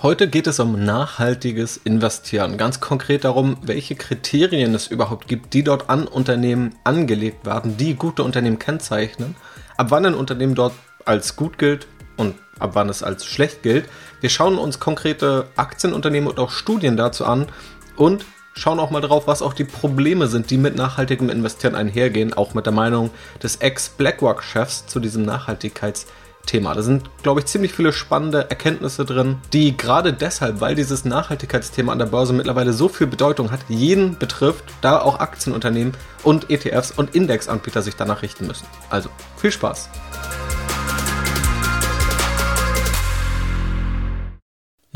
Heute geht es um nachhaltiges Investieren. Ganz konkret darum, welche Kriterien es überhaupt gibt, die dort an Unternehmen angelegt werden, die gute Unternehmen kennzeichnen, ab wann ein Unternehmen dort als gut gilt und ab wann es als schlecht gilt. Wir schauen uns konkrete Aktienunternehmen und auch Studien dazu an und schauen auch mal drauf, was auch die Probleme sind, die mit nachhaltigem Investieren einhergehen, auch mit der Meinung des Ex-BlackRock-Chefs zu diesem Nachhaltigkeits- Thema. Da sind, glaube ich, ziemlich viele spannende Erkenntnisse drin, die gerade deshalb, weil dieses Nachhaltigkeitsthema an der Börse mittlerweile so viel Bedeutung hat, jeden betrifft, da auch Aktienunternehmen und ETFs und Indexanbieter sich danach richten müssen. Also viel Spaß!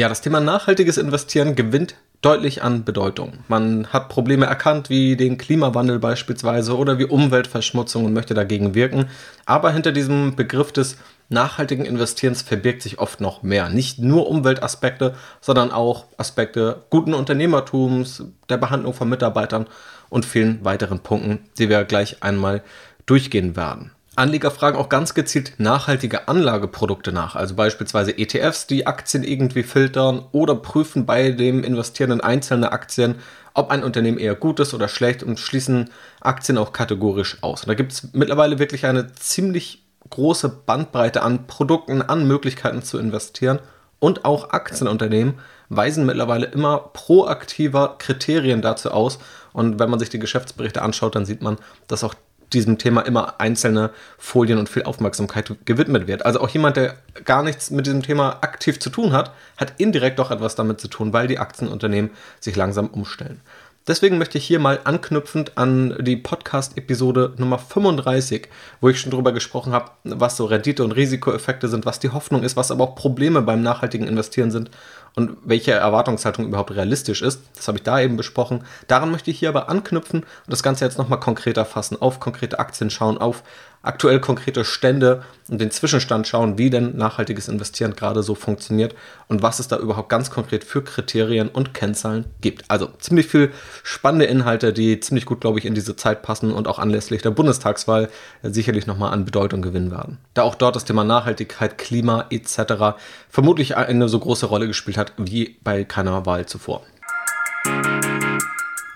Ja, das Thema nachhaltiges Investieren gewinnt deutlich an Bedeutung. Man hat Probleme erkannt, wie den Klimawandel beispielsweise oder wie Umweltverschmutzung und möchte dagegen wirken. Aber hinter diesem Begriff des nachhaltigen Investierens verbirgt sich oft noch mehr. Nicht nur Umweltaspekte, sondern auch Aspekte guten Unternehmertums, der Behandlung von Mitarbeitern und vielen weiteren Punkten, die wir gleich einmal durchgehen werden. Anleger fragen auch ganz gezielt nachhaltige Anlageprodukte nach, also beispielsweise ETFs, die Aktien irgendwie filtern oder prüfen bei dem Investieren in einzelne Aktien, ob ein Unternehmen eher gut ist oder schlecht und schließen Aktien auch kategorisch aus. Und da gibt es mittlerweile wirklich eine ziemlich große Bandbreite an Produkten, an Möglichkeiten zu investieren und auch Aktienunternehmen weisen mittlerweile immer proaktiver Kriterien dazu aus. Und wenn man sich die Geschäftsberichte anschaut, dann sieht man, dass auch diesem Thema immer einzelne Folien und viel Aufmerksamkeit gewidmet wird. Also auch jemand, der gar nichts mit diesem Thema aktiv zu tun hat, hat indirekt doch etwas damit zu tun, weil die Aktienunternehmen sich langsam umstellen. Deswegen möchte ich hier mal anknüpfend an die Podcast-Episode Nummer 35, wo ich schon darüber gesprochen habe, was so Rendite- und Risikoeffekte sind, was die Hoffnung ist, was aber auch Probleme beim nachhaltigen Investieren sind und welche Erwartungshaltung überhaupt realistisch ist. Das habe ich da eben besprochen. Daran möchte ich hier aber anknüpfen und das Ganze jetzt nochmal konkreter fassen, auf konkrete Aktien schauen, auf aktuell konkrete Stände und den Zwischenstand schauen, wie denn nachhaltiges Investieren gerade so funktioniert und was es da überhaupt ganz konkret für Kriterien und Kennzahlen gibt. Also ziemlich viel spannende Inhalte, die ziemlich gut, glaube ich, in diese Zeit passen und auch anlässlich der Bundestagswahl sicherlich nochmal an Bedeutung gewinnen werden. Da auch dort das Thema Nachhaltigkeit, Klima etc. vermutlich eine so große Rolle gespielt hat wie bei keiner Wahl zuvor.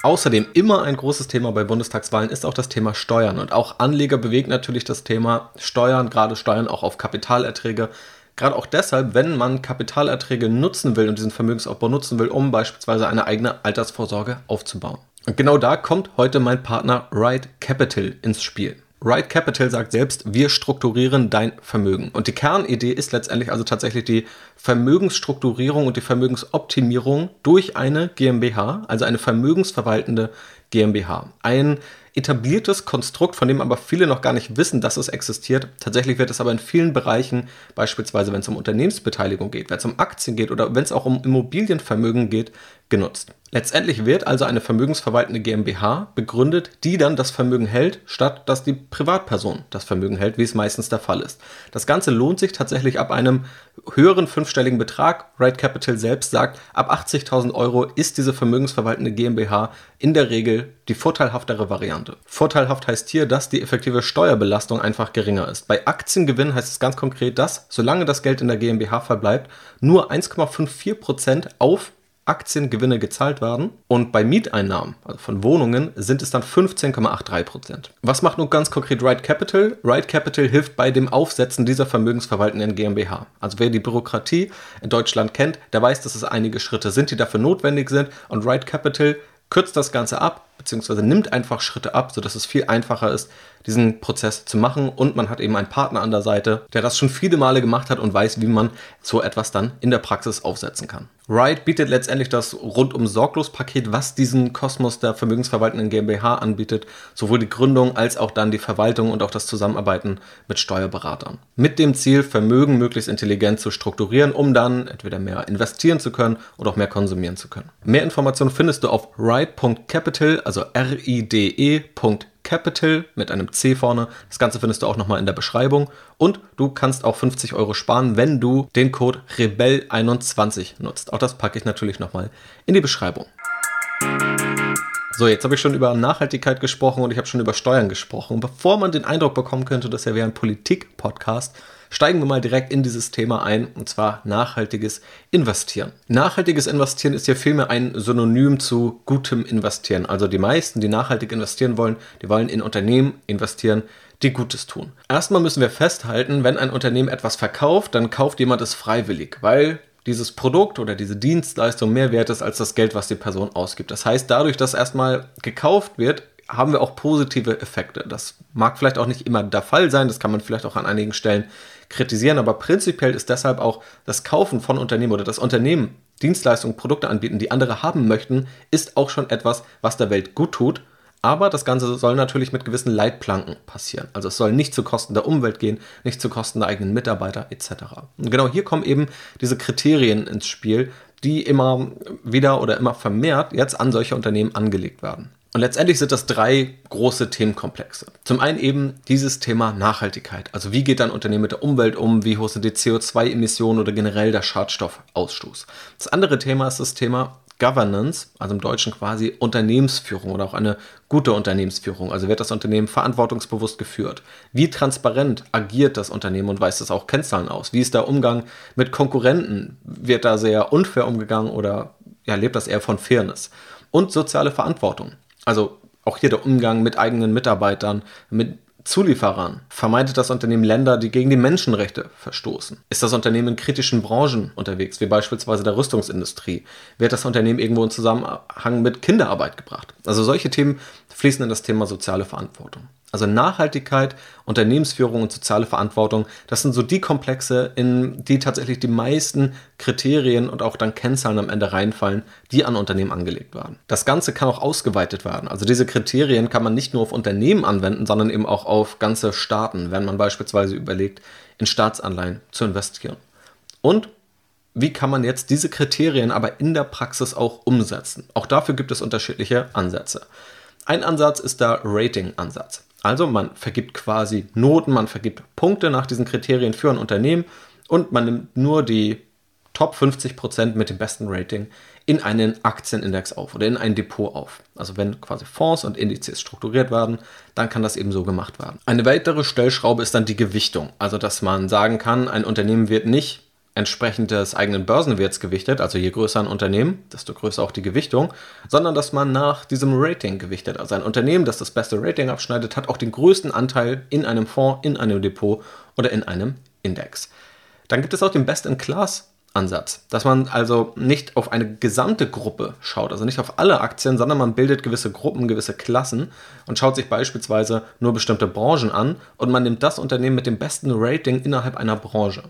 Außerdem immer ein großes Thema bei Bundestagswahlen ist auch das Thema Steuern. Und auch Anleger bewegt natürlich das Thema Steuern, gerade Steuern auch auf Kapitalerträge. Gerade auch deshalb, wenn man Kapitalerträge nutzen will und diesen Vermögensaufbau nutzen will, um beispielsweise eine eigene Altersvorsorge aufzubauen. Und genau da kommt heute mein Partner Ride Capital ins Spiel. Right Capital sagt selbst, wir strukturieren dein Vermögen. Und die Kernidee ist letztendlich also tatsächlich die Vermögensstrukturierung und die Vermögensoptimierung durch eine GmbH, also eine vermögensverwaltende GmbH. Ein etabliertes Konstrukt, von dem aber viele noch gar nicht wissen, dass es existiert. Tatsächlich wird es aber in vielen Bereichen, beispielsweise wenn es um Unternehmensbeteiligung geht, wenn es um Aktien geht oder wenn es auch um Immobilienvermögen geht, genutzt. Letztendlich wird also eine vermögensverwaltende GmbH begründet, die dann das Vermögen hält, statt dass die Privatperson das Vermögen hält, wie es meistens der Fall ist. Das Ganze lohnt sich tatsächlich ab einem höheren fünfstelligen Betrag. Right Capital selbst sagt, ab 80.000 Euro ist diese vermögensverwaltende GmbH in der Regel die vorteilhaftere Variante. Vorteilhaft heißt hier, dass die effektive Steuerbelastung einfach geringer ist. Bei Aktiengewinn heißt es ganz konkret, dass, solange das Geld in der GmbH verbleibt, nur 1,54% auf Aktiengewinne gezahlt werden und bei Mieteinnahmen, also von Wohnungen, sind es dann 15,83% Was macht nun ganz konkret Right Capital? Right Capital hilft bei dem Aufsetzen dieser vermögensverwaltenden GmbH. Also wer die Bürokratie in Deutschland kennt, der weiß, dass es einige Schritte sind, die dafür notwendig sind und Right Capital kürzt das Ganze ab, beziehungsweise nimmt einfach Schritte ab, sodass es viel einfacher ist, diesen Prozess zu machen. Und man hat eben einen Partner an der Seite, der das schon viele Male gemacht hat und weiß, wie man so etwas dann in der Praxis aufsetzen kann. Ride bietet letztendlich das rundum sorglos Paket, was diesen Kosmos der vermögensverwaltenden GmbH anbietet, sowohl die Gründung als auch dann die Verwaltung und auch das Zusammenarbeiten mit Steuerberatern. Mit dem Ziel, Vermögen möglichst intelligent zu strukturieren, um dann entweder mehr investieren zu können oder auch mehr konsumieren zu können. Mehr Informationen findest du auf ride.capital, also R-I-D-E.capital Capital mit einem C vorne. Das Ganze findest du auch nochmal in der Beschreibung. Und du kannst auch 50 Euro sparen, wenn du den Code REBEL21 nutzt. Auch das packe ich natürlich nochmal in die Beschreibung. So, jetzt habe ich schon über Nachhaltigkeit gesprochen und ich habe schon über Steuern gesprochen. Bevor man den Eindruck bekommen könnte, dass er wäre ein Politik-Podcast, steigen wir mal direkt in dieses Thema ein, und zwar nachhaltiges Investieren. Nachhaltiges Investieren ist ja vielmehr ein Synonym zu gutem Investieren. Also die meisten, die nachhaltig investieren wollen, die wollen in Unternehmen investieren, die Gutes tun. Erstmal müssen wir festhalten, wenn ein Unternehmen etwas verkauft, dann kauft jemand es freiwillig, weil dieses Produkt oder diese Dienstleistung mehr wert ist als das Geld, was die Person ausgibt. Das heißt, dadurch, dass erstmal gekauft wird, haben wir auch positive Effekte. Das mag vielleicht auch nicht immer der Fall sein, das kann man vielleicht auch an einigen Stellen kritisieren, aber prinzipiell ist deshalb auch das Kaufen von Unternehmen oder das Unternehmen Dienstleistungen, Produkte anbieten, die andere haben möchten, ist auch schon etwas, was der Welt gut tut aber das Ganze soll natürlich mit gewissen Leitplanken passieren. Also es soll nicht zu Kosten der Umwelt gehen, nicht zu Kosten der eigenen Mitarbeiter etc. Und genau hier kommen eben diese Kriterien ins Spiel, die immer wieder oder immer vermehrt jetzt an solche Unternehmen angelegt werden. Und letztendlich sind das drei große Themenkomplexe. Zum einen eben dieses Thema Nachhaltigkeit. Also wie geht ein Unternehmen mit der Umwelt um? Wie hoch sind die CO2-Emissionen oder generell der Schadstoffausstoß? Das andere Thema ist das Thema Governance, also im Deutschen quasi Unternehmensführung oder auch eine gute Unternehmensführung. Also wird das Unternehmen verantwortungsbewusst geführt? Wie transparent agiert das Unternehmen und weist es auch Kennzahlen aus? Wie ist der Umgang mit Konkurrenten? Wird da sehr unfair umgegangen oder ja, lebt das eher von Fairness? Und soziale Verantwortung. Also auch hier der Umgang mit eigenen Mitarbeitern, mit Zulieferern? Vermeidet das Unternehmen Länder, die gegen die Menschenrechte verstoßen? Ist das Unternehmen in kritischen Branchen unterwegs, wie beispielsweise der Rüstungsindustrie? Wird das Unternehmen irgendwo in Zusammenhang mit Kinderarbeit gebracht? Also solche Themen fließen in das Thema soziale Verantwortung. Also Nachhaltigkeit, Unternehmensführung und soziale Verantwortung, das sind so die Komplexe, in die tatsächlich die meisten Kriterien und auch dann Kennzahlen am Ende reinfallen, die an Unternehmen angelegt werden. Das Ganze kann auch ausgeweitet werden. Also diese Kriterien kann man nicht nur auf Unternehmen anwenden, sondern eben auch auf ganze Staaten, wenn man beispielsweise überlegt, in Staatsanleihen zu investieren. Und wie kann man jetzt diese Kriterien aber in der Praxis auch umsetzen? Auch dafür gibt es unterschiedliche Ansätze. Ein Ansatz ist der Rating-Ansatz. Also man vergibt quasi Noten, man vergibt Punkte nach diesen Kriterien für ein Unternehmen und man nimmt nur die Top 50% mit dem besten Rating in einen Aktienindex auf oder in ein Depot auf. Also wenn quasi Fonds und Indizes strukturiert werden, dann kann das eben so gemacht werden. Eine weitere Stellschraube ist dann die Gewichtung. Also dass man sagen kann, ein Unternehmen wird nicht entsprechend des eigenen Börsenwerts gewichtet, also je größer ein Unternehmen, desto größer auch die Gewichtung, sondern dass man nach diesem Rating gewichtet. Also ein Unternehmen, das das beste Rating abschneidet, hat auch den größten Anteil in einem Fonds, in einem Depot oder in einem Index. Dann gibt es auch den Best-in-Class Ansatz, dass man also nicht auf eine gesamte Gruppe schaut, also nicht auf alle Aktien, sondern man bildet gewisse Gruppen, gewisse Klassen und schaut sich beispielsweise nur bestimmte Branchen an und man nimmt das Unternehmen mit dem besten Rating innerhalb einer Branche.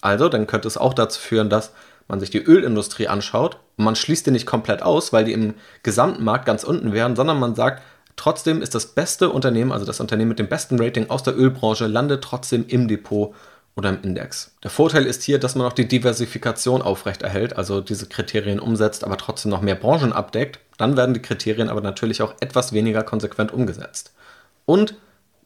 Also, dann könnte es auch dazu führen, dass man sich die Ölindustrie anschaut und man schließt die nicht komplett aus, weil die im gesamten Markt ganz unten wären, sondern man sagt, trotzdem ist das beste Unternehmen, also das Unternehmen mit dem besten Rating aus der Ölbranche, landet trotzdem im Depot oder im Index. Der Vorteil ist hier, dass man auch die Diversifikation aufrechterhält, also diese Kriterien umsetzt, aber trotzdem noch mehr Branchen abdeckt. Dann werden die Kriterien aber natürlich auch etwas weniger konsequent umgesetzt. Und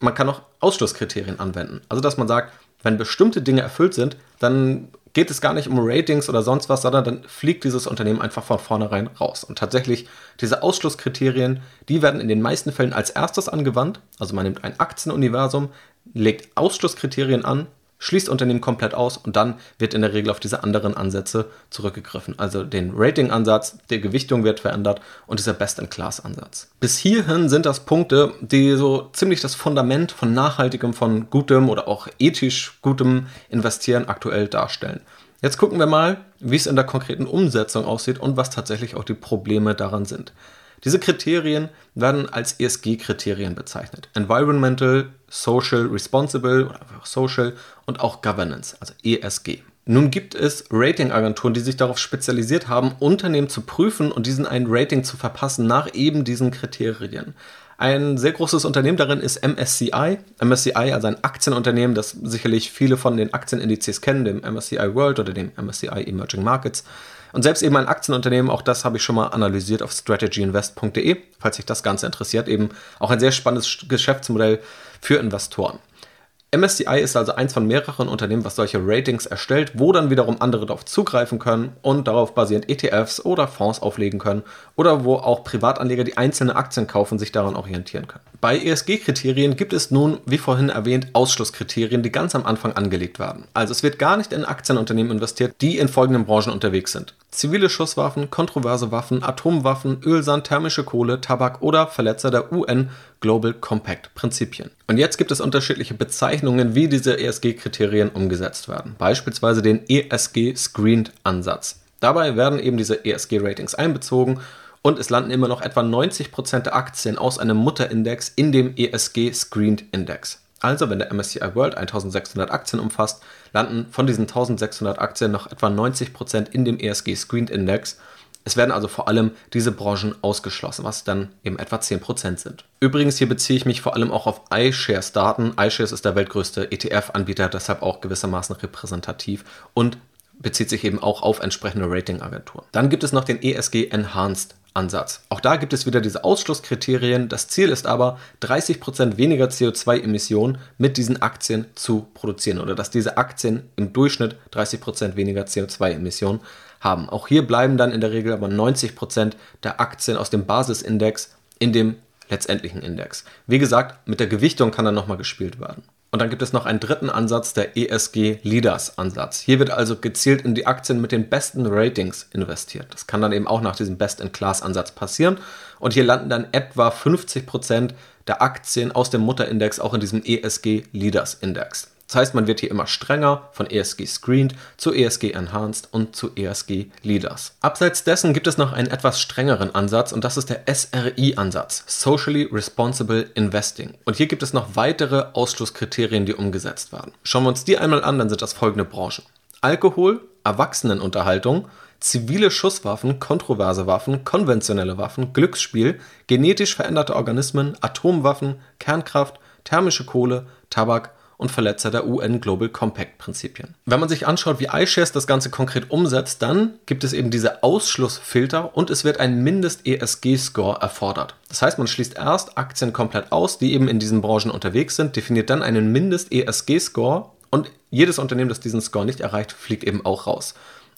man kann auch Ausschlusskriterien anwenden. Also dass man sagt, wenn bestimmte Dinge erfüllt sind, dann geht es gar nicht um Ratings oder sonst was, sondern dann fliegt dieses Unternehmen einfach von vornherein raus. Und tatsächlich, diese Ausschlusskriterien, die werden in den meisten Fällen als erstes angewandt. Also man nimmt ein Aktienuniversum, legt Ausschlusskriterien an, schließt Unternehmen komplett aus und dann wird in der Regel auf diese anderen Ansätze zurückgegriffen. Also den Rating-Ansatz, die Gewichtung wird verändert und dieser Best-in-Class-Ansatz. Bis hierhin sind das Punkte, die so ziemlich das Fundament von nachhaltigem, von gutem oder auch ethisch gutem Investieren aktuell darstellen. Jetzt gucken wir mal, wie es in der konkreten Umsetzung aussieht und was tatsächlich auch die Probleme daran sind. Diese Kriterien werden als ESG-Kriterien bezeichnet. Environmental, Social Responsible oder einfach Social und auch Governance, also ESG. Nun gibt es Ratingagenturen, die sich darauf spezialisiert haben, Unternehmen zu prüfen und diesen ein Rating zu verpassen nach eben diesen Kriterien. Ein sehr großes Unternehmen darin ist MSCI. MSCI, also ein Aktienunternehmen, das sicherlich viele von den Aktienindizes kennen, dem MSCI World oder dem MSCI Emerging Markets. Und selbst eben ein Aktienunternehmen, auch das habe ich schon mal analysiert auf strategyinvest.de, falls sich das Ganze interessiert. Eben auch ein sehr spannendes Geschäftsmodell für Investoren. MSCI ist also eins von mehreren Unternehmen, was solche Ratings erstellt, wo dann wiederum andere darauf zugreifen können und darauf basierend ETFs oder Fonds auflegen können oder wo auch Privatanleger, die einzelne Aktien kaufen, sich daran orientieren können. Bei ESG-Kriterien gibt es nun, wie vorhin erwähnt, Ausschlusskriterien, die ganz am Anfang angelegt werden. Also es wird gar nicht in Aktienunternehmen investiert, die in folgenden Branchen unterwegs sind. Zivile Schusswaffen, kontroverse Waffen, Atomwaffen, Ölsand, thermische Kohle, Tabak oder Verletzer der UN Global Compact Prinzipien. Und jetzt gibt es unterschiedliche Bezeichnungen, wie diese ESG-Kriterien umgesetzt werden. Beispielsweise den ESG Screened Ansatz. Dabei werden eben diese ESG-Ratings einbezogen und es landen immer noch etwa 90% der Aktien aus einem Mutterindex in dem ESG Screened Index. Also wenn der MSCI World 1600 Aktien umfasst, landen von diesen 1600 Aktien noch etwa 90% in dem ESG Screened Index. Es werden also vor allem diese Branchen ausgeschlossen, was dann eben etwa 10% sind. Übrigens, hier beziehe ich mich vor allem auch auf iShares Daten. iShares ist der weltgrößte ETF-Anbieter, deshalb auch gewissermaßen repräsentativ und bezieht sich eben auch auf entsprechende Ratingagenturen. Dann gibt es noch den ESG Enhanced Ansatz. Auch da gibt es wieder diese Ausschlusskriterien. Das Ziel ist aber, 30% weniger CO2-Emissionen mit diesen Aktien zu produzieren oder dass diese Aktien im Durchschnitt 30% weniger CO2-Emissionen haben. Auch hier bleiben dann in der Regel aber 90% der Aktien aus dem Basisindex in dem letztendlichen Index. Wie gesagt, mit der Gewichtung kann dann nochmal gespielt werden. Und dann gibt es noch einen dritten Ansatz, der ESG Leaders Ansatz. Hier wird also gezielt in die Aktien mit den besten Ratings investiert. Das kann dann eben auch nach diesem Best-in-Class-Ansatz passieren. Und hier landen dann etwa 50% der Aktien aus dem Mutterindex auch in diesem ESG Leaders Index. Das heißt, man wird hier immer strenger von ESG Screened zu ESG Enhanced und zu ESG Leaders. Abseits dessen gibt es noch einen etwas strengeren Ansatz und das ist der SRI-Ansatz, Socially Responsible Investing. Und hier gibt es noch weitere Ausschlusskriterien, die umgesetzt werden. Schauen wir uns die einmal an, dann sind das folgende Branchen. Alkohol, Erwachsenenunterhaltung, zivile Schusswaffen, kontroverse Waffen, konventionelle Waffen, Glücksspiel, genetisch veränderte Organismen, Atomwaffen, Kernkraft, thermische Kohle, Tabak und Verletzer der UN Global Compact Prinzipien. Wenn man sich anschaut, wie iShares das Ganze konkret umsetzt, dann gibt es eben diese Ausschlussfilter und es wird ein Mindest-ESG-Score erfordert. Das heißt, man schließt erst Aktien komplett aus, die eben in diesen Branchen unterwegs sind, definiert dann einen Mindest-ESG-Score und jedes Unternehmen, das diesen Score nicht erreicht, fliegt eben auch raus.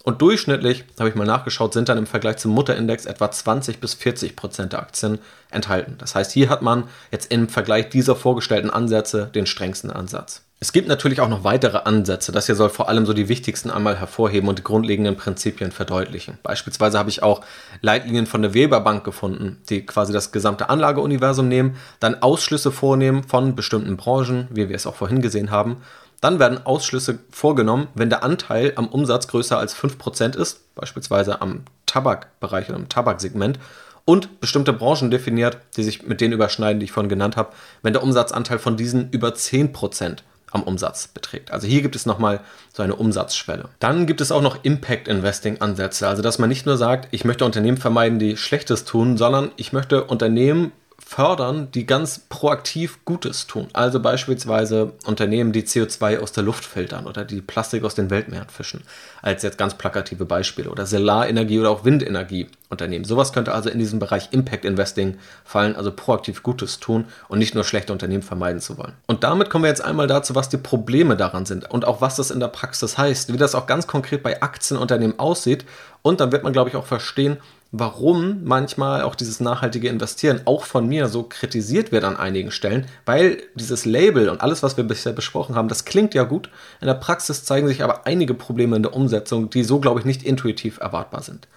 Und durchschnittlich, habe ich mal nachgeschaut, sind dann im Vergleich zum Mutterindex etwa 20 bis 40 Prozent der Aktien enthalten. Das heißt, hier hat man jetzt im Vergleich dieser vorgestellten Ansätze den strengsten Ansatz. Es gibt natürlich auch noch weitere Ansätze. Das hier soll vor allem so die wichtigsten einmal hervorheben und die grundlegenden Prinzipien verdeutlichen. Beispielsweise habe ich auch Leitlinien von der Weber Bank gefunden, die quasi das gesamte Anlageuniversum nehmen, dann Ausschlüsse vornehmen von bestimmten Branchen, wie wir es auch vorhin gesehen haben, dann werden Ausschlüsse vorgenommen, wenn der Anteil am Umsatz größer als 5% ist, beispielsweise am Tabakbereich oder im Tabaksegment, und bestimmte Branchen definiert, die sich mit denen überschneiden, die ich vorhin genannt habe, wenn der Umsatzanteil von diesen über 10% am Umsatz beträgt. Also hier gibt es nochmal so eine Umsatzschwelle. Dann gibt es auch noch Impact Investing Ansätze, also dass man nicht nur sagt, ich möchte Unternehmen vermeiden, die Schlechtes tun, sondern ich möchte Unternehmen fördern, die ganz proaktiv Gutes tun. Also beispielsweise Unternehmen, die CO2 aus der Luft filtern oder die Plastik aus den Weltmeeren fischen, als jetzt ganz plakative Beispiele. Oder Solarenergie oder auch Windenergie Unternehmen. Sowas könnte also in diesem Bereich Impact Investing fallen, also proaktiv Gutes tun und nicht nur schlechte Unternehmen vermeiden zu wollen. Und damit kommen wir jetzt einmal dazu, was die Probleme daran sind und auch was das in der Praxis heißt, wie das auch ganz konkret bei Aktienunternehmen aussieht. Und dann wird man, glaube ich, auch verstehen, warum manchmal auch dieses nachhaltige Investieren auch von mir so kritisiert wird an einigen Stellen, weil dieses Label und alles, was wir bisher besprochen haben, das klingt ja gut. In der Praxis zeigen sich aber einige Probleme in der Umsetzung, die so, glaube ich, nicht intuitiv erwartbar sind.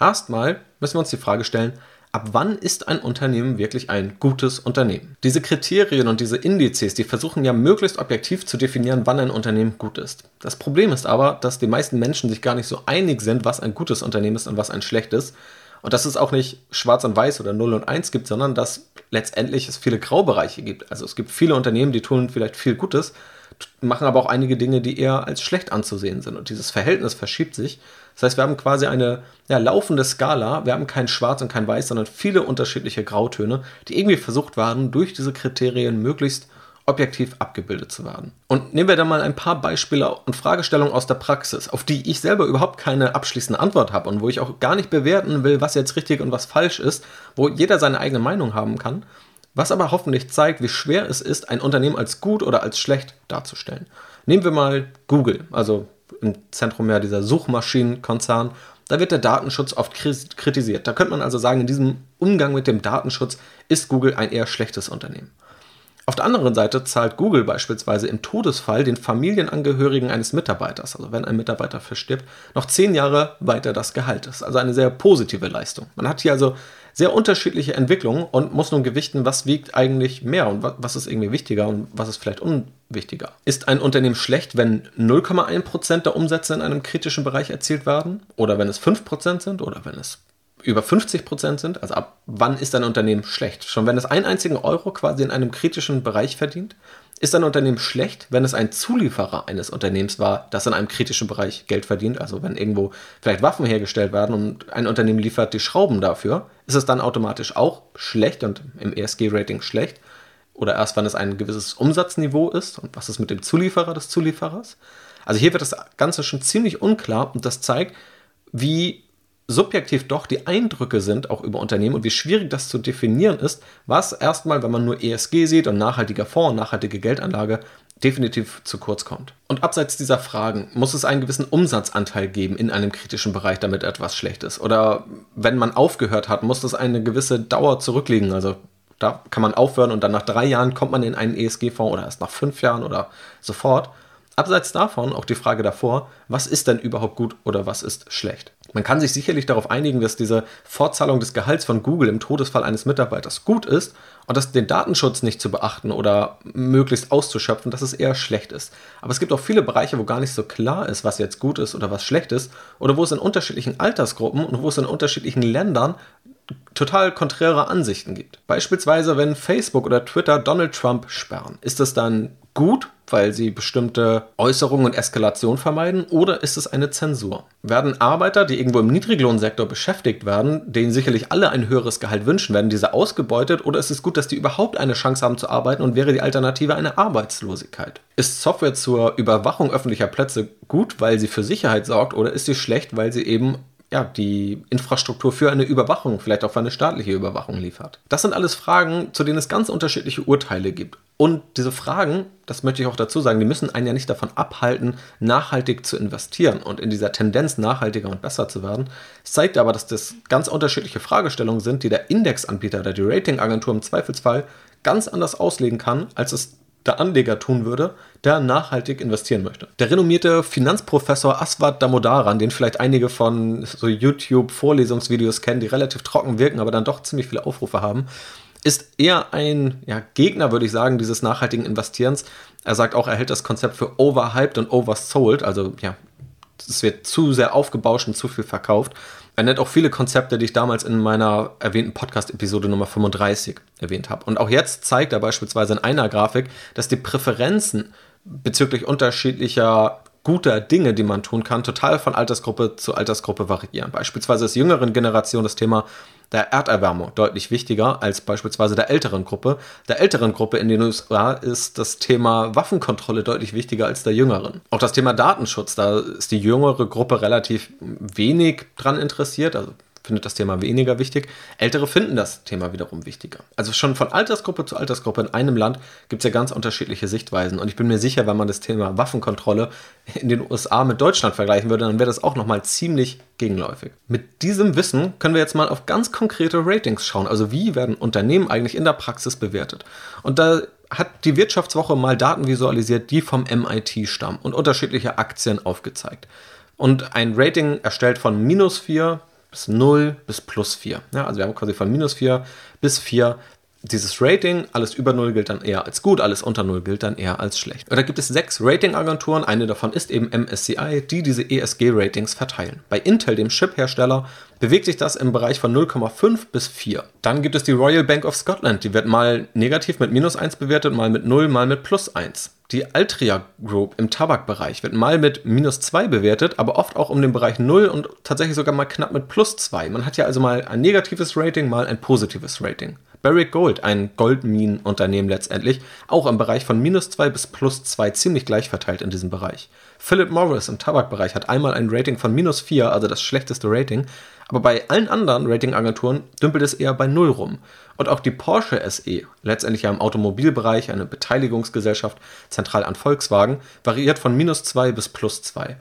Erstmal müssen wir uns die Frage stellen, ab wann ist ein Unternehmen wirklich ein gutes Unternehmen? Diese Kriterien und diese Indizes, die versuchen ja möglichst objektiv zu definieren, wann ein Unternehmen gut ist. Das Problem ist aber, dass die meisten Menschen sich gar nicht so einig sind, was ein gutes Unternehmen ist und was ein schlechtes. Und dass es auch nicht schwarz und weiß oder 0 und 1 gibt, sondern dass letztendlich es viele Graubereiche gibt. Also es gibt viele Unternehmen, die tun vielleicht viel Gutes, machen aber auch einige Dinge, die eher als schlecht anzusehen sind. Und dieses Verhältnis verschiebt sich. Das heißt, wir haben quasi eine ja, laufende Skala. Wir haben kein Schwarz und kein Weiß, sondern viele unterschiedliche Grautöne, die irgendwie versucht waren, durch diese Kriterien möglichst objektiv abgebildet zu werden. Und nehmen wir dann mal ein paar Beispiele und Fragestellungen aus der Praxis, auf die ich selber überhaupt keine abschließende Antwort habe und wo ich auch gar nicht bewerten will, was jetzt richtig und was falsch ist, wo jeder seine eigene Meinung haben kann. Was aber hoffentlich zeigt, wie schwer es ist, ein Unternehmen als gut oder als schlecht darzustellen. Nehmen wir mal Google, also im Zentrum ja dieser Suchmaschinenkonzern. Da wird der Datenschutz oft kritisiert. Da könnte man also sagen, in diesem Umgang mit dem Datenschutz ist Google ein eher schlechtes Unternehmen. Auf der anderen Seite zahlt Google beispielsweise im Todesfall den Familienangehörigen eines Mitarbeiters, also wenn ein Mitarbeiter verstirbt, noch zehn Jahre weiter das Gehalt ist. Also eine sehr positive Leistung. Man hat hier also sehr unterschiedliche Entwicklungen und muss nun gewichten, was wiegt eigentlich mehr und was ist irgendwie wichtiger und was ist vielleicht unwichtiger. Ist ein Unternehmen schlecht, wenn 0,1% der Umsätze in einem kritischen Bereich erzielt werden oder wenn es 5% sind oder wenn es über 50 Prozent sind, also ab wann ist ein Unternehmen schlecht? Schon wenn es einen einzigen Euro quasi in einem kritischen Bereich verdient, ist ein Unternehmen schlecht, wenn es ein Zulieferer eines Unternehmens war, das in einem kritischen Bereich Geld verdient. Also wenn irgendwo vielleicht Waffen hergestellt werden und ein Unternehmen liefert die Schrauben dafür, ist es dann automatisch auch schlecht und im ESG-Rating schlecht. Oder erst, wenn es ein gewisses Umsatzniveau ist und was ist mit dem Zulieferer des Zulieferers. Also hier wird das Ganze schon ziemlich unklar und das zeigt, wie subjektiv doch die Eindrücke sind, auch über Unternehmen und wie schwierig das zu definieren ist, was erstmal, wenn man nur ESG sieht und nachhaltiger Fonds und nachhaltige Geldanlage, definitiv zu kurz kommt. Und abseits dieser Fragen, muss es einen gewissen Umsatzanteil geben in einem kritischen Bereich, damit etwas schlecht ist? Oder wenn man aufgehört hat, muss das eine gewisse Dauer zurückliegen? Also da kann man aufhören und dann nach drei Jahren kommt man in einen ESG-Fonds oder erst nach fünf Jahren oder sofort. Abseits davon auch die Frage davor, was ist denn überhaupt gut oder was ist schlecht? Man kann sich sicherlich darauf einigen, dass diese Fortzahlung des Gehalts von Google im Todesfall eines Mitarbeiters gut ist und dass den Datenschutz nicht zu beachten oder möglichst auszuschöpfen, dass es eher schlecht ist. Aber es gibt auch viele Bereiche, wo gar nicht so klar ist, was jetzt gut ist oder was schlecht ist oder wo es in unterschiedlichen Altersgruppen und wo es in unterschiedlichen Ländern total konträre Ansichten gibt. Beispielsweise, wenn Facebook oder Twitter Donald Trump sperren, ist es dann gut, weil sie bestimmte Äußerungen und Eskalation vermeiden, oder ist es eine Zensur? Werden Arbeiter, die irgendwo im Niedriglohnsektor beschäftigt werden, denen sicherlich alle ein höheres Gehalt wünschen, werden diese ausgebeutet, oder ist es gut, dass die überhaupt eine Chance haben zu arbeiten und wäre die Alternative eine Arbeitslosigkeit? Ist Software zur Überwachung öffentlicher Plätze gut, weil sie für Sicherheit sorgt, oder ist sie schlecht, weil sie eben ja, die Infrastruktur für eine Überwachung, vielleicht auch für eine staatliche Überwachung liefert. Das sind alles Fragen, zu denen es ganz unterschiedliche Urteile gibt. Und diese Fragen, das möchte ich auch dazu sagen, die müssen einen ja nicht davon abhalten, nachhaltig zu investieren und in dieser Tendenz nachhaltiger und besser zu werden. Es zeigt aber, dass das ganz unterschiedliche Fragestellungen sind, die der Indexanbieter oder die Ratingagentur im Zweifelsfall ganz anders auslegen kann, als es der Anleger tun würde, der nachhaltig investieren möchte. Der renommierte Finanzprofessor Aswad Damodaran, den vielleicht einige von so YouTube-Vorlesungsvideos kennen, die relativ trocken wirken, aber dann doch ziemlich viele Aufrufe haben, ist eher ein ja, Gegner, würde ich sagen, dieses nachhaltigen Investierens. Er sagt auch, er hält das Konzept für overhyped und oversold, also ja, es wird zu sehr aufgebauscht und zu viel verkauft. Er nennt auch viele Konzepte, die ich damals in meiner erwähnten Podcast-Episode Nummer 35 erwähnt habe. Und auch jetzt zeigt er beispielsweise in einer Grafik, dass die Präferenzen bezüglich unterschiedlicher guter Dinge, die man tun kann, total von Altersgruppe zu Altersgruppe variieren. Beispielsweise ist jüngeren Generation das Thema der Erderwärmung deutlich wichtiger als beispielsweise der älteren Gruppe. Der älteren Gruppe in den USA ist das Thema Waffenkontrolle deutlich wichtiger als der jüngeren. Auch das Thema Datenschutz, da ist die jüngere Gruppe relativ wenig dran interessiert. Also findet das Thema weniger wichtig. Ältere finden das Thema wiederum wichtiger. Also schon von Altersgruppe zu Altersgruppe in einem Land gibt es ja ganz unterschiedliche Sichtweisen. Und ich bin mir sicher, wenn man das Thema Waffenkontrolle in den USA mit Deutschland vergleichen würde, dann wäre das auch nochmal ziemlich gegenläufig. Mit diesem Wissen können wir jetzt mal auf ganz konkrete Ratings schauen. Also wie werden Unternehmen eigentlich in der Praxis bewertet? Und da hat die Wirtschaftswoche mal Daten visualisiert, die vom MIT stammen und unterschiedliche Aktien aufgezeigt. Und ein Rating erstellt von minus 4 bis 0 bis plus 4. Ja, also wir haben quasi von minus 4 bis 4 dieses Rating, alles über 0 gilt dann eher als gut, alles unter 0 gilt dann eher als schlecht. Und da gibt es sechs Ratingagenturen, eine davon ist eben MSCI, die diese ESG-Ratings verteilen. Bei Intel, dem Chip-Hersteller, bewegt sich das im Bereich von 0,5 bis 4. Dann gibt es die Royal Bank of Scotland, die wird mal negativ mit minus 1 bewertet, mal mit 0, mal mit plus 1. Die Altria Group im Tabakbereich wird mal mit minus 2 bewertet, aber oft auch um den Bereich 0 und tatsächlich sogar mal knapp mit plus 2. Man hat ja also mal ein negatives Rating, mal ein positives Rating. Barrick Gold, ein Goldminenunternehmen letztendlich, auch im Bereich von minus 2 bis plus 2 ziemlich gleich verteilt in diesem Bereich. Philip Morris im Tabakbereich hat einmal ein Rating von minus 4, also das schlechteste Rating. Aber bei allen anderen Ratingagenturen dümpelt es eher bei 0 rum. Und auch die Porsche SE, letztendlich ja im Automobilbereich eine Beteiligungsgesellschaft zentral an Volkswagen, variiert von minus 2 bis plus 2.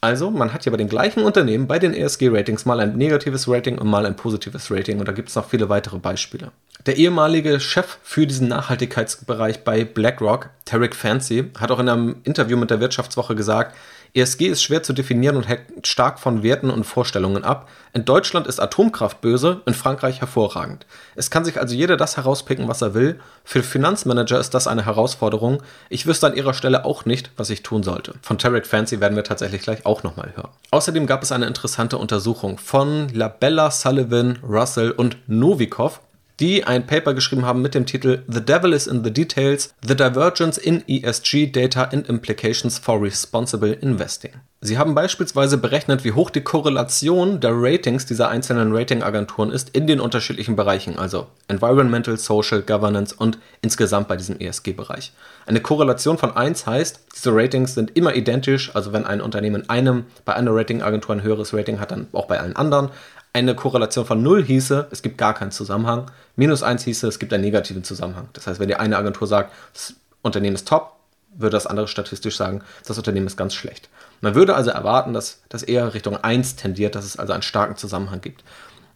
Also, man hat ja bei den gleichen Unternehmen, bei den ESG-Ratings, mal ein negatives Rating und mal ein positives Rating. Und da gibt es noch viele weitere Beispiele. Der ehemalige Chef für diesen Nachhaltigkeitsbereich bei BlackRock, Tarek Fancy, hat auch in einem Interview mit der Wirtschaftswoche gesagt, ESG ist schwer zu definieren und hängt stark von Werten und Vorstellungen ab. In Deutschland ist Atomkraft böse, in Frankreich hervorragend. Es kann sich also jeder das herauspicken, was er will. Für Finanzmanager ist das eine Herausforderung. Ich wüsste an ihrer Stelle auch nicht, was ich tun sollte. Von Tarek Fancy werden wir tatsächlich gleich auch nochmal hören. Außerdem gab es eine interessante Untersuchung von Labella, Sullivan, Russell und Novikov die ein Paper geschrieben haben mit dem Titel The Devil is in the Details: The Divergence in ESG Data and Implications for Responsible Investing. Sie haben beispielsweise berechnet, wie hoch die Korrelation der Ratings dieser einzelnen Ratingagenturen ist in den unterschiedlichen Bereichen, also Environmental, Social, Governance und insgesamt bei diesem ESG-Bereich. Eine Korrelation von 1 heißt, diese Ratings sind immer identisch, also wenn ein Unternehmen einem bei einer Ratingagentur ein höheres Rating hat, dann auch bei allen anderen. Eine Korrelation von 0 hieße, es gibt gar keinen Zusammenhang. Minus 1 hieße, es gibt einen negativen Zusammenhang. Das heißt, wenn die eine Agentur sagt, das Unternehmen ist top, würde das andere statistisch sagen, das Unternehmen ist ganz schlecht. Man würde also erwarten, dass das eher Richtung 1 tendiert, dass es also einen starken Zusammenhang gibt.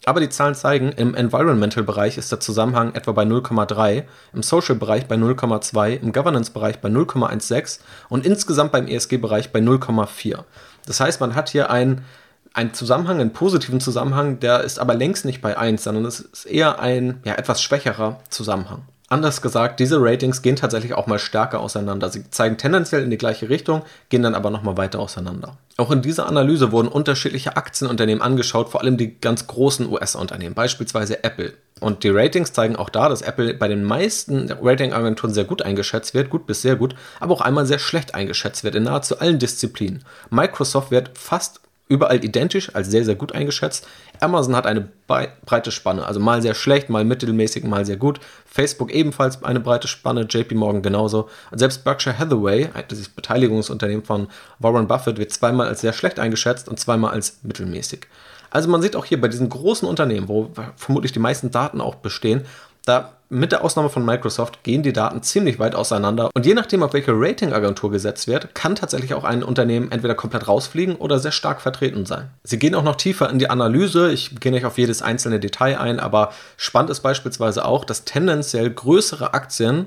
Aber die Zahlen zeigen, im Environmental-Bereich ist der Zusammenhang etwa bei 0,3, im Social-Bereich bei 0,2, im Governance-Bereich bei 0,16 und insgesamt beim ESG-Bereich bei 0,4. Das heißt, man hat hier ein ein Zusammenhang, einen positiven Zusammenhang, der ist aber längst nicht bei 1, sondern es ist eher ein ja, etwas schwächerer Zusammenhang. Anders gesagt, diese Ratings gehen tatsächlich auch mal stärker auseinander. Sie zeigen tendenziell in die gleiche Richtung, gehen dann aber nochmal weiter auseinander. Auch in dieser Analyse wurden unterschiedliche Aktienunternehmen angeschaut, vor allem die ganz großen US-Unternehmen, beispielsweise Apple. Und die Ratings zeigen auch da, dass Apple bei den meisten Ratingagenturen sehr gut eingeschätzt wird, gut bis sehr gut, aber auch einmal sehr schlecht eingeschätzt wird in nahezu allen Disziplinen. Microsoft wird fast überall identisch, als sehr, sehr gut eingeschätzt. Amazon hat eine breite Spanne, also mal sehr schlecht, mal mittelmäßig, mal sehr gut. Facebook ebenfalls eine breite Spanne, JP Morgan genauso. Und selbst Berkshire Hathaway, das Beteiligungsunternehmen von Warren Buffett, wird zweimal als sehr schlecht eingeschätzt und zweimal als mittelmäßig. Also man sieht auch hier bei diesen großen Unternehmen, wo vermutlich die meisten Daten auch bestehen, da mit der Ausnahme von Microsoft gehen die Daten ziemlich weit auseinander und je nachdem, auf welche Ratingagentur gesetzt wird, kann tatsächlich auch ein Unternehmen entweder komplett rausfliegen oder sehr stark vertreten sein. Sie gehen auch noch tiefer in die Analyse, ich gehe nicht auf jedes einzelne Detail ein, aber spannend ist beispielsweise auch, dass tendenziell größere Aktien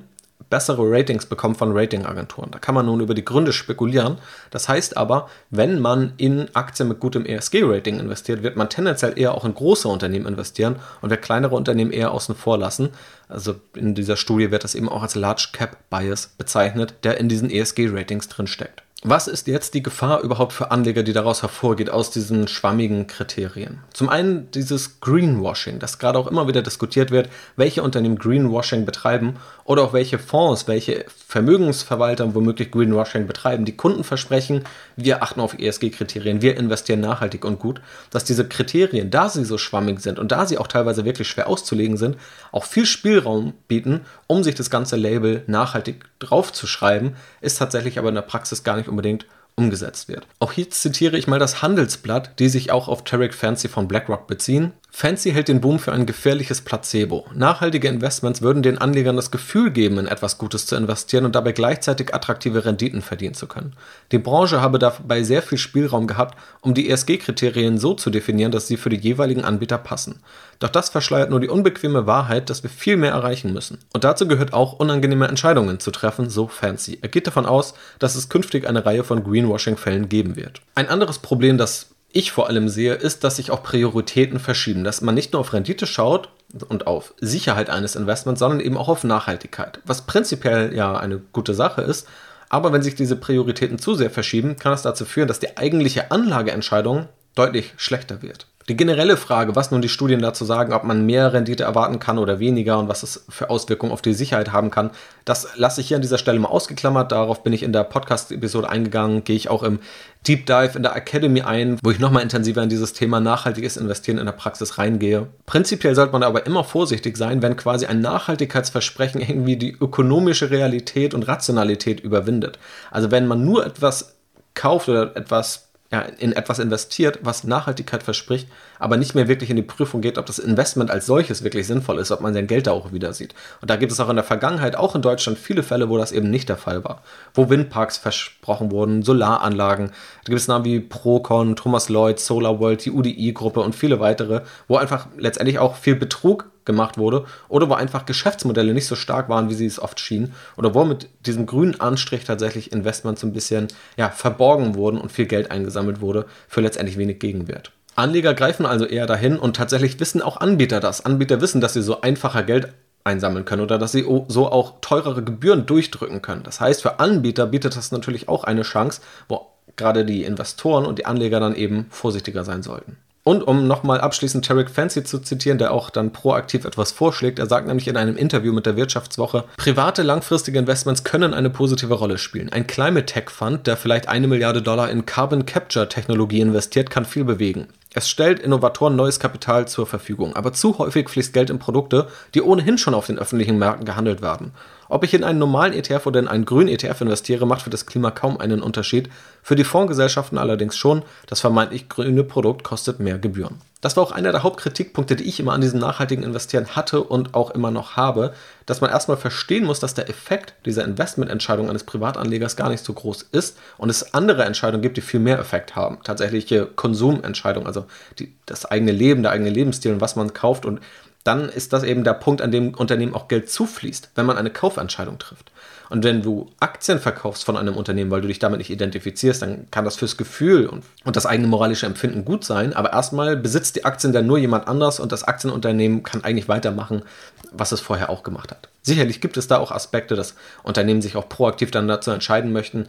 bessere Ratings bekommen von Ratingagenturen. Da kann man nun über die Gründe spekulieren. Das heißt aber, wenn man in Aktien mit gutem ESG-Rating investiert, wird man tendenziell eher auch in große Unternehmen investieren und wird kleinere Unternehmen eher außen vor lassen. Also in dieser Studie wird das eben auch als Large Cap Bias bezeichnet, der in diesen ESG-Ratings drinsteckt. Was ist jetzt die Gefahr überhaupt für Anleger, die daraus hervorgeht, aus diesen schwammigen Kriterien? Zum einen dieses Greenwashing, das gerade auch immer wieder diskutiert wird, welche Unternehmen Greenwashing betreiben oder auch welche Fonds, welche Vermögensverwalter womöglich Greenwashing betreiben, die Kunden versprechen, wir achten auf ESG-Kriterien, wir investieren nachhaltig und gut, dass diese Kriterien, da sie so schwammig sind und da sie auch teilweise wirklich schwer auszulegen sind, auch viel Spielraum bieten, um sich das ganze Label nachhaltig draufzuschreiben, ist tatsächlich aber in der Praxis gar nicht unbedingt umgesetzt wird. Auch hier zitiere ich mal das Handelsblatt, die sich auch auf Tarek Fancy von BlackRock beziehen. Fancy hält den Boom für ein gefährliches Placebo. Nachhaltige Investments würden den Anlegern das Gefühl geben, in etwas Gutes zu investieren und dabei gleichzeitig attraktive Renditen verdienen zu können. Die Branche habe dabei sehr viel Spielraum gehabt, um die ESG-Kriterien so zu definieren, dass sie für die jeweiligen Anbieter passen. Doch das verschleiert nur die unbequeme Wahrheit, dass wir viel mehr erreichen müssen. Und dazu gehört auch, unangenehme Entscheidungen zu treffen, so Fancy. Er geht davon aus, dass es künftig eine Reihe von Greenwashing-Fällen geben wird. Ein anderes Problem, das ich vor allem sehe, ist, dass sich auch Prioritäten verschieben, dass man nicht nur auf Rendite schaut und auf Sicherheit eines Investments, sondern eben auch auf Nachhaltigkeit, was prinzipiell ja eine gute Sache ist. Aber wenn sich diese Prioritäten zu sehr verschieben, kann es dazu führen, dass die eigentliche Anlageentscheidung deutlich schlechter wird. Die generelle Frage, was nun die Studien dazu sagen, ob man mehr Rendite erwarten kann oder weniger und was es für Auswirkungen auf die Sicherheit haben kann, das lasse ich hier an dieser Stelle mal ausgeklammert. Darauf bin ich in der Podcast-Episode eingegangen, gehe ich auch im Deep Dive in der Academy ein, wo ich nochmal intensiver in dieses Thema nachhaltiges Investieren in der Praxis reingehe. Prinzipiell sollte man aber immer vorsichtig sein, wenn quasi ein Nachhaltigkeitsversprechen irgendwie die ökonomische Realität und Rationalität überwindet. Also wenn man nur etwas kauft oder etwas ja, in etwas investiert, was Nachhaltigkeit verspricht, aber nicht mehr wirklich in die Prüfung geht, ob das Investment als solches wirklich sinnvoll ist, ob man sein Geld da auch wieder sieht. Und da gibt es auch in der Vergangenheit, auch in Deutschland, viele Fälle, wo das eben nicht der Fall war. Wo Windparks versprochen wurden, Solaranlagen. Da gibt es Namen wie Procon, Thomas Lloyd, SolarWorld, die UDI-Gruppe und viele weitere, wo einfach letztendlich auch viel Betrug gemacht wurde oder wo einfach Geschäftsmodelle nicht so stark waren, wie sie es oft schienen oder wo mit diesem grünen Anstrich tatsächlich Investments so ein bisschen ja, verborgen wurden und viel Geld eingesammelt wurde für letztendlich wenig Gegenwert. Anleger greifen also eher dahin und tatsächlich wissen auch Anbieter das. Anbieter wissen, dass sie so einfacher Geld einsammeln können oder dass sie so auch teurere Gebühren durchdrücken können. Das heißt, für Anbieter bietet das natürlich auch eine Chance, wo gerade die Investoren und die Anleger dann eben vorsichtiger sein sollten. Und um nochmal abschließend Tarek Fancy zu zitieren, der auch dann proaktiv etwas vorschlägt, er sagt nämlich in einem Interview mit der Wirtschaftswoche, private langfristige Investments können eine positive Rolle spielen. Ein Climate Tech Fund, der vielleicht eine Milliarde Dollar in Carbon Capture Technologie investiert, kann viel bewegen. Es stellt Innovatoren neues Kapital zur Verfügung, aber zu häufig fließt Geld in Produkte, die ohnehin schon auf den öffentlichen Märkten gehandelt werden. Ob ich in einen normalen ETF oder in einen grünen ETF investiere, macht für das Klima kaum einen Unterschied. Für die Fondsgesellschaften allerdings schon. Das vermeintlich grüne Produkt kostet mehr Gebühren. Das war auch einer der Hauptkritikpunkte, die ich immer an diesem nachhaltigen Investieren hatte und auch immer noch habe, dass man erstmal verstehen muss, dass der Effekt dieser Investmententscheidung eines Privatanlegers gar nicht so groß ist und es andere Entscheidungen gibt, die viel mehr Effekt haben. Tatsächliche Konsumentscheidungen, also die, das eigene Leben, der eigene Lebensstil und was man kauft und dann ist das eben der Punkt, an dem Unternehmen auch Geld zufließt, wenn man eine Kaufentscheidung trifft. Und wenn du Aktien verkaufst von einem Unternehmen, weil du dich damit nicht identifizierst, dann kann das fürs Gefühl und, und das eigene moralische Empfinden gut sein. Aber erstmal besitzt die Aktien dann nur jemand anders und das Aktienunternehmen kann eigentlich weitermachen, was es vorher auch gemacht hat. Sicherlich gibt es da auch Aspekte, dass Unternehmen sich auch proaktiv dann dazu entscheiden möchten,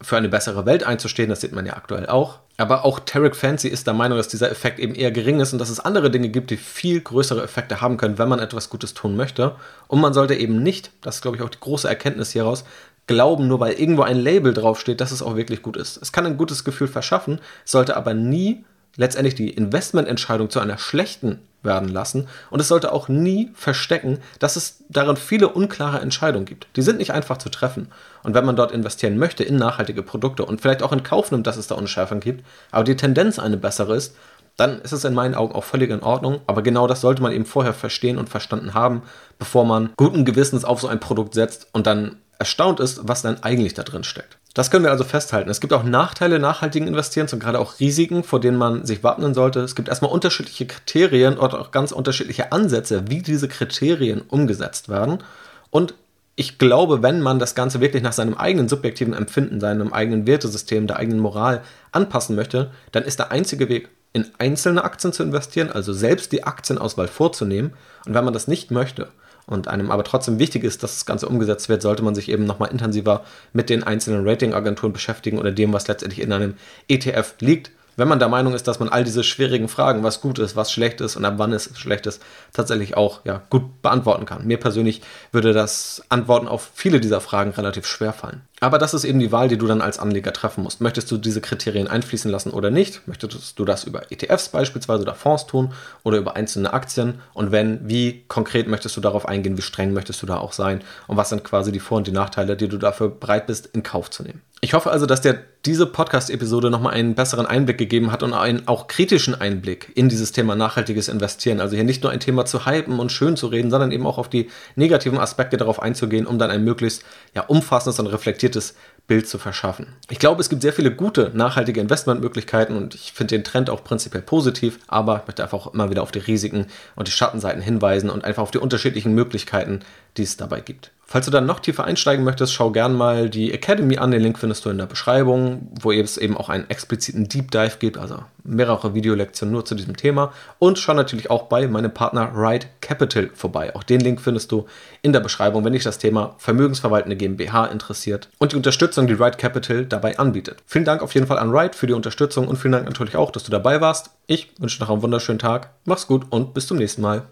für eine bessere Welt einzustehen. Das sieht man ja aktuell auch. Aber auch Tarek Fancy ist der Meinung, dass dieser Effekt eben eher gering ist und dass es andere Dinge gibt, die viel größere Effekte haben können, wenn man etwas Gutes tun möchte. Und man sollte eben nicht, das ist glaube ich auch die große Erkenntnis hieraus, glauben, nur weil irgendwo ein Label draufsteht, dass es auch wirklich gut ist. Es kann ein gutes Gefühl verschaffen, sollte aber nie letztendlich die Investmententscheidung zu einer schlechten werden lassen und es sollte auch nie verstecken, dass es darin viele unklare Entscheidungen gibt. Die sind nicht einfach zu treffen. Und wenn man dort investieren möchte in nachhaltige Produkte und vielleicht auch in Kauf nimmt, dass es da Unschärfen gibt, aber die Tendenz eine bessere ist, dann ist es in meinen Augen auch völlig in Ordnung. Aber genau das sollte man eben vorher verstehen und verstanden haben, bevor man guten Gewissens auf so ein Produkt setzt und dann erstaunt ist, was dann eigentlich da drin steckt. Das können wir also festhalten. Es gibt auch Nachteile nachhaltigen Investierens und gerade auch Risiken, vor denen man sich wappnen sollte. Es gibt erstmal unterschiedliche Kriterien und auch ganz unterschiedliche Ansätze, wie diese Kriterien umgesetzt werden. Und ich glaube, wenn man das Ganze wirklich nach seinem eigenen subjektiven Empfinden, seinem eigenen Wertesystem, der eigenen Moral anpassen möchte, dann ist der einzige Weg, in einzelne Aktien zu investieren, also selbst die Aktienauswahl vorzunehmen. Und wenn man das nicht möchte, und einem aber trotzdem wichtig ist, dass das Ganze umgesetzt wird, sollte man sich eben nochmal intensiver mit den einzelnen Ratingagenturen beschäftigen oder dem, was letztendlich in einem ETF liegt. Wenn man der Meinung ist, dass man all diese schwierigen Fragen, was gut ist, was schlecht ist und ab wann es schlecht ist, tatsächlich auch ja, gut beantworten kann. Mir persönlich würde das Antworten auf viele dieser Fragen relativ schwer fallen. Aber das ist eben die Wahl, die du dann als Anleger treffen musst. Möchtest du diese Kriterien einfließen lassen oder nicht? Möchtest du das über ETFs beispielsweise oder Fonds tun oder über einzelne Aktien? Und wenn, wie konkret möchtest du darauf eingehen? Wie streng möchtest du da auch sein? Und was sind quasi die Vor- und die Nachteile, die du dafür bereit bist, in Kauf zu nehmen? Ich hoffe also, dass dir diese Podcast-Episode nochmal einen besseren Einblick gegeben hat und einen auch kritischen Einblick in dieses Thema nachhaltiges Investieren. Also hier nicht nur ein Thema zu hypen und schön zu reden, sondern eben auch auf die negativen Aspekte darauf einzugehen, um dann ein möglichst ja, umfassendes und reflektiertes reflektiertes Bild zu verschaffen. Ich glaube, es gibt sehr viele gute, nachhaltige Investmentmöglichkeiten und ich finde den Trend auch prinzipiell positiv, aber ich möchte einfach auch immer wieder auf die Risiken und die Schattenseiten hinweisen und einfach auf die unterschiedlichen Möglichkeiten, die es dabei gibt. Falls du dann noch tiefer einsteigen möchtest, schau gern mal die Academy an. Den Link findest du in der Beschreibung, wo es eben auch einen expliziten Deep Dive gibt, also mehrere Videolektionen nur zu diesem Thema. Und schau natürlich auch bei meinem Partner Ride Capital vorbei. Auch den Link findest du in der Beschreibung, wenn dich das Thema vermögensverwaltende GmbH interessiert und die Unterstützung, die Ride Capital dabei anbietet. Vielen Dank auf jeden Fall an Ride für die Unterstützung und vielen Dank natürlich auch, dass du dabei warst. Ich wünsche noch einen wunderschönen Tag. Mach's gut und bis zum nächsten Mal.